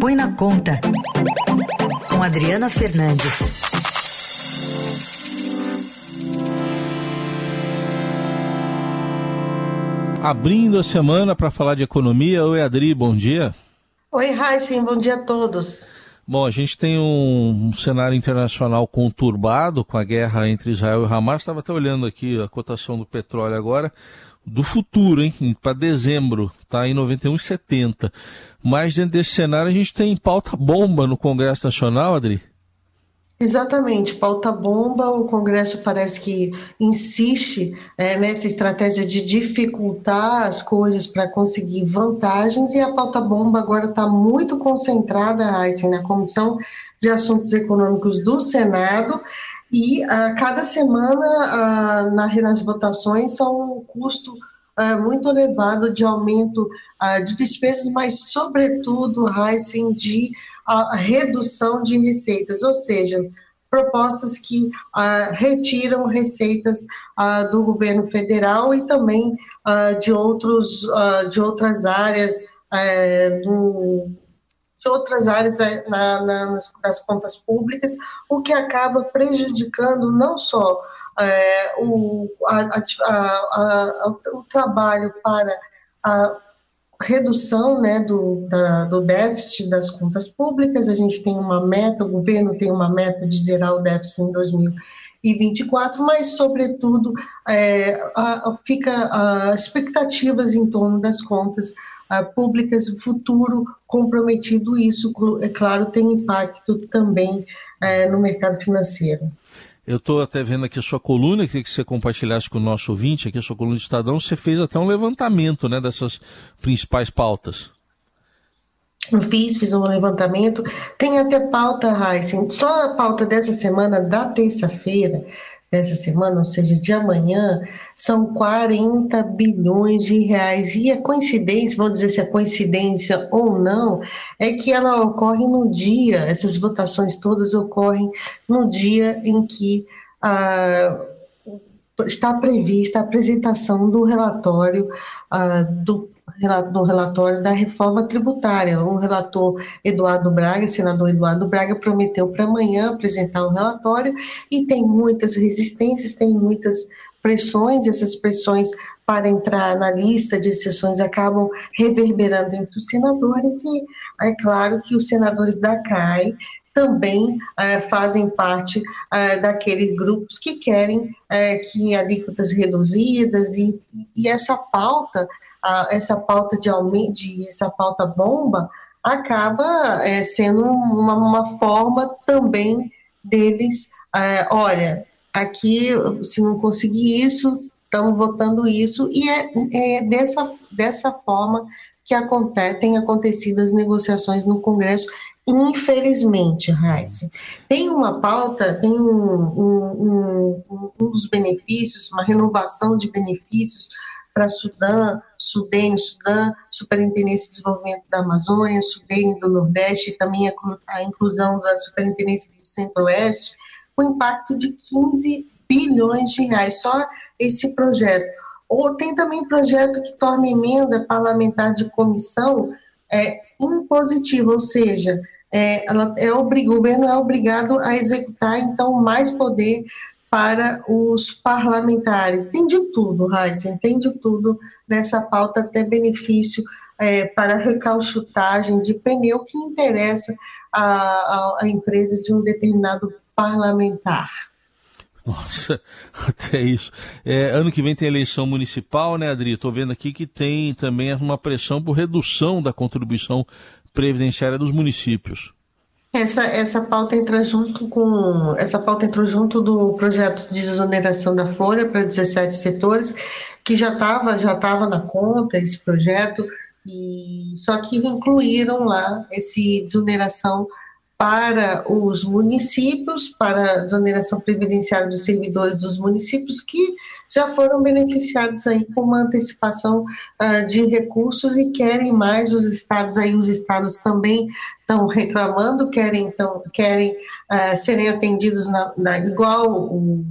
Põe na Conta, com Adriana Fernandes. Abrindo a semana para falar de economia. Oi, Adri, bom dia. Oi, Raíssen, bom dia a todos. Bom, a gente tem um, um, cenário internacional conturbado com a guerra entre Israel e Hamas. Estava até olhando aqui a cotação do petróleo agora, do futuro, hein? Para dezembro, está em 91,70. Mas dentro desse cenário a gente tem pauta bomba no Congresso Nacional, Adri? Exatamente, pauta bomba. O Congresso parece que insiste é, nessa estratégia de dificultar as coisas para conseguir vantagens, e a pauta bomba agora está muito concentrada, assim, na Comissão de Assuntos Econômicos do Senado. E a cada semana, a, na, nas votações, são um custo uh, muito elevado de aumento uh, de despesas, mas, sobretudo, Heisen, de uh, redução de receitas, ou seja, propostas que retiram receitas do governo federal e também de, outros, de outras áreas do, de outras áreas na, na, nas, das contas públicas, o que acaba prejudicando não só é, o, a, a, o trabalho para a redução né, do, da, do déficit das contas públicas. A gente tem uma meta, o governo tem uma meta de zerar o déficit em 2024, mas, sobretudo, é, a, fica as expectativas em torno das contas a, públicas, futuro comprometido, isso, é claro, tem impacto também é, no mercado financeiro. Eu estou até vendo aqui a sua coluna, queria que você compartilhasse com o nosso ouvinte, aqui a sua coluna de Estadão, você fez até um levantamento né, dessas principais pautas. Eu fiz, fiz um levantamento. Tem até pauta, Heisen, só a pauta dessa semana, da terça-feira, dessa semana, ou seja, de amanhã, são 40 bilhões de reais. E a coincidência, vamos dizer se é coincidência ou não, é que ela ocorre no dia, essas votações todas ocorrem no dia em que ah, está prevista a apresentação do relatório ah, do no relatório da reforma tributária. O relator Eduardo Braga, senador Eduardo Braga, prometeu para amanhã apresentar o relatório e tem muitas resistências, tem muitas pressões, essas pressões para entrar na lista de exceções acabam reverberando entre os senadores e é claro que os senadores da CAI também é, fazem parte é, daqueles grupos que querem é, que alíquotas reduzidas e, e essa pauta a, essa pauta de aumento, essa pauta bomba, acaba é, sendo uma, uma, forma também deles, é, olha, aqui se não conseguir isso, estamos votando isso, e é, é, dessa, dessa forma que acontece, tem acontecido as negociações no Congresso, infelizmente, Raíssa. Tem uma pauta, tem um, um, um, um dos benefícios, uma renovação de benefícios para Sudã, Sudene, Sudã, Superintendência de Desenvolvimento da Amazônia, Sudene do Nordeste também a inclusão da Superintendência do Centro-Oeste, com impacto de 15 bilhões de reais, só esse projeto. Ou tem também projeto que torna emenda parlamentar de comissão é, impositiva, ou seja, é, ela é o governo é obrigado a executar, então, mais poder para os parlamentares. Tem de tudo, Heisen, tem de tudo nessa pauta, até benefício é, para recalchutagem de pneu que interessa a, a, a empresa de um determinado parlamentar. Nossa, até isso. É, ano que vem tem eleição municipal, né, Adri? Estou vendo aqui que tem também uma pressão por redução da contribuição previdenciária dos municípios. Essa, essa pauta entra junto com essa pauta entrou junto do projeto de desoneração da folha para 17 setores, que já estava já tava na conta esse projeto, e só que incluíram lá esse desoneração para os municípios, para a desoneração previdenciária dos servidores dos municípios que já foram beneficiados aí com uma antecipação uh, de recursos e querem mais os estados aí os estados também estão reclamando querem então querem uh, serem atendidos na, na igual os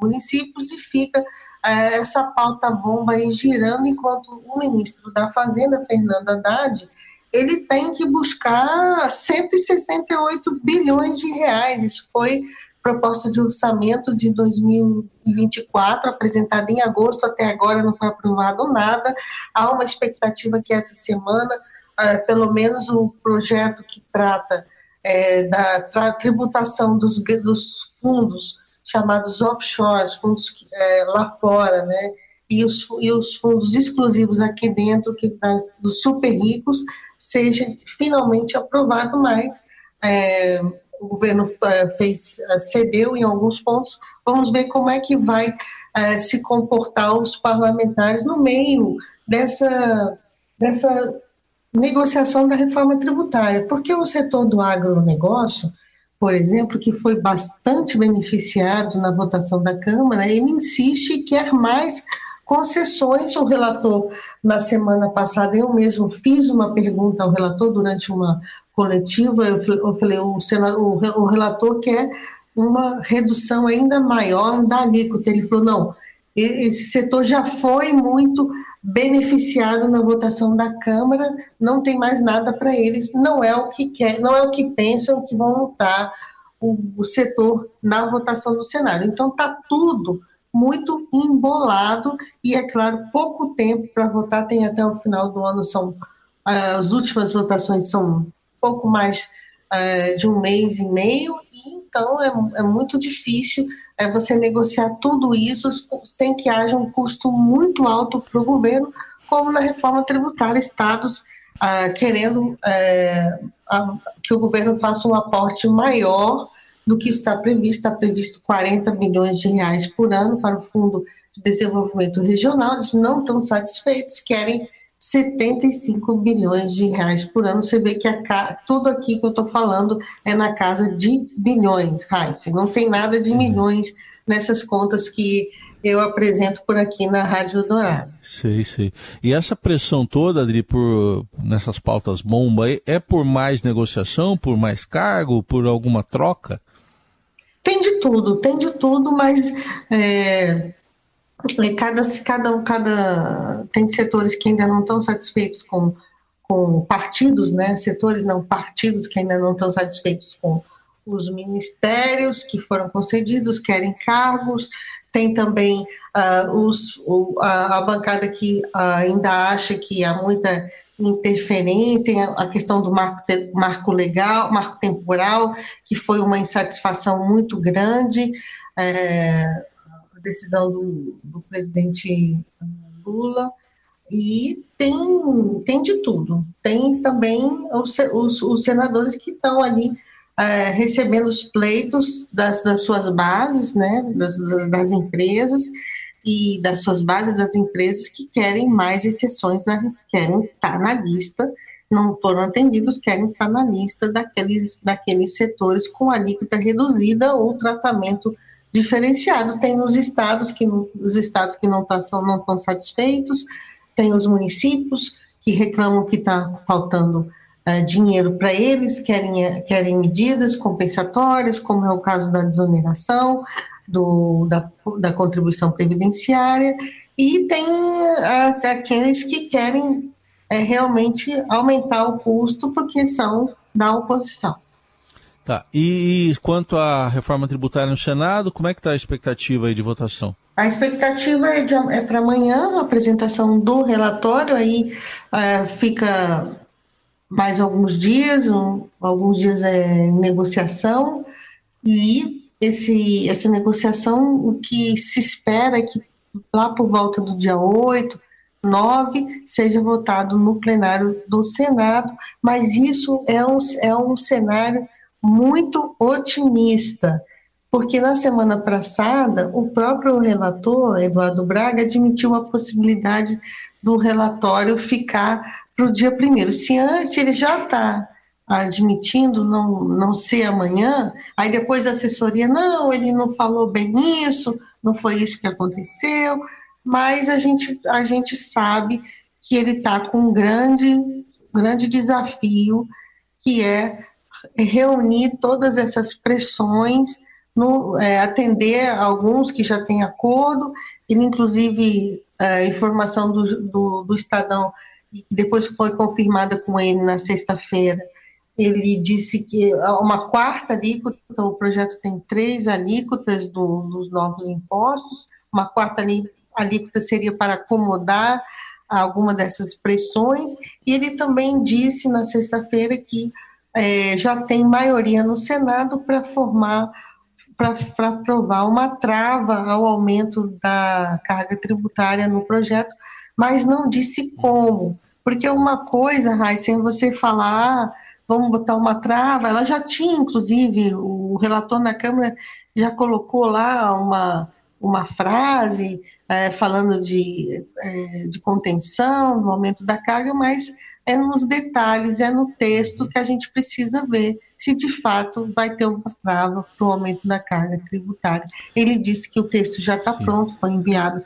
municípios e fica uh, essa pauta bomba aí girando enquanto o ministro da Fazenda Fernando Haddad ele tem que buscar 168 bilhões de reais. Isso foi proposta de orçamento de 2024, apresentada em agosto, até agora não foi aprovado nada. Há uma expectativa que essa semana, é, pelo menos o projeto que trata é, da tributação dos, dos, fundos chamados offshores, fundos é, lá fora, né? E os, e os fundos exclusivos aqui dentro, que das, dos super ricos, seja finalmente aprovado mais. É, o governo é, fez, é, cedeu em alguns pontos. Vamos ver como é que vai é, se comportar os parlamentares no meio dessa, dessa negociação da reforma tributária, porque o setor do agronegócio, por exemplo, que foi bastante beneficiado na votação da Câmara, ele insiste e quer mais concessões. O relator, na semana passada, eu mesmo fiz uma pergunta ao relator durante uma coletiva, eu falei, o, senador, o relator quer uma redução ainda maior da alíquota. Ele falou, não, esse setor já foi muito beneficiado na votação da Câmara, não tem mais nada para eles, não é o que quer, não é o que pensam que vão lutar o, o setor na votação do Senado. Então está tudo muito embolado e é claro pouco tempo para votar. Tem até o final do ano são uh, as últimas votações são pouco mais uh, de um mês e meio. E então é, é muito difícil é, você negociar tudo isso sem que haja um custo muito alto para o governo como na reforma tributária estados uh, querendo que o governo faça um aporte maior do que está previsto. Está previsto 40 bilhões de reais por ano para o Fundo de Desenvolvimento Regional. Eles não estão satisfeitos, querem 75 bilhões de reais por ano. Você vê que a, tudo aqui que eu estou falando é na casa de bilhões, Raíssa. Não tem nada de uhum. milhões nessas contas que eu apresento por aqui na Rádio Dourado. Sei, sei. E essa pressão toda, Adri, por, nessas pautas bomba, é por mais negociação, por mais cargo, por alguma troca? Tem de tudo, tem de tudo, mas é, é, cada, cada, cada, tem setores que ainda não estão satisfeitos com, com partidos, né? Setores não partidos que ainda não estão satisfeitos com os ministérios que foram concedidos, querem cargos, tem também uh, os, o, a, a, bancada que ainda acha que há muita interferência, a questão do marco, marco legal, marco temporal, que foi uma insatisfação muito grande, é, a decisão do, do presidente Lula, e tem, tem de tudo. Tem também os, os, os senadores que estão ali é, recebendo os pleitos das, das suas bases, né, das, das empresas, e das suas bases das empresas que querem mais exceções, né, querem estar na lista, não foram atendidos, querem estar na lista daqueles, daqueles setores com alíquota reduzida ou tratamento diferenciado. Tem os estados que, os estados que não, tá, não estão satisfeitos, tem os municípios que reclamam que está faltando uh, dinheiro para eles, querem, querem medidas compensatórias, como é o caso da desoneração, do, da, da contribuição previdenciária, e tem aqueles que querem é, realmente aumentar o custo porque são da oposição. Tá. E, quanto à reforma tributária no Senado, como é que está a expectativa aí de votação? A expectativa é, é para amanhã a apresentação do relatório, aí é, fica mais alguns dias, um, alguns dias é negociação, e esse, essa negociação, o que se espera é que lá por volta do dia 8, 9, seja votado no plenário do Senado, mas isso é um, é um cenário muito otimista, porque na semana passada o próprio relator, Eduardo Braga, admitiu a possibilidade do relatório ficar para o dia primeiro. Se antes ele já está admitindo não, não ser amanhã, aí depois a assessoria, não, ele não falou bem isso, não foi isso que aconteceu, mas a gente, a gente sabe que ele está com um grande, grande desafio, que é reunir todas essas pressões, no, é, atender alguns que já têm acordo, ele inclusive, a é, informação do, do, do Estadão, que depois foi confirmada com ele na sexta-feira, ele disse que uma quarta alíquota, o projeto tem três alíquotas do, dos novos impostos, uma quarta alíquota seria para acomodar alguma dessas pressões, e ele também disse na sexta-feira que é, já tem maioria no Senado para formar, para aprovar uma trava ao aumento da carga tributária no projeto, mas não disse como. Porque uma coisa, Raíssa, é você falar, vamos botar uma trava, ela já tinha, inclusive, o relator na Câmara já colocou lá uma, uma frase é, falando de, é, de contenção, do aumento da carga, mas é nos detalhes, é no texto que a gente precisa ver se de fato vai ter uma trava para o aumento da carga tributária. Ele disse que o texto já está pronto, foi enviado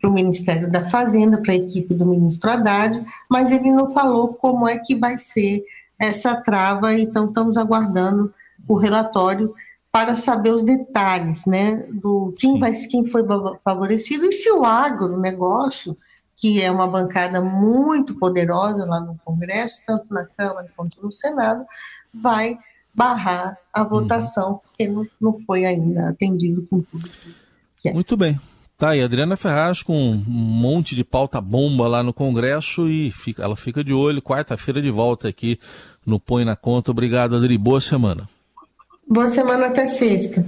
para o Ministério da Fazenda, para a equipe do ministro Haddad, mas ele não falou como é que vai ser essa trava, então estamos aguardando o relatório para saber os detalhes, né, do quem vai, quem foi favorecido e se o agronegócio, que é uma bancada muito poderosa lá no Congresso, tanto na Câmara quanto no Senado, vai barrar a uhum. votação, porque não, não foi ainda atendido com tudo que é. Muito bem. Tá aí, Adriana Ferraz com um monte de pauta bomba lá no Congresso e fica, ela fica de olho. Quarta-feira de volta aqui no Põe na Conta. Obrigado, Adri. Boa semana. Boa semana até sexta.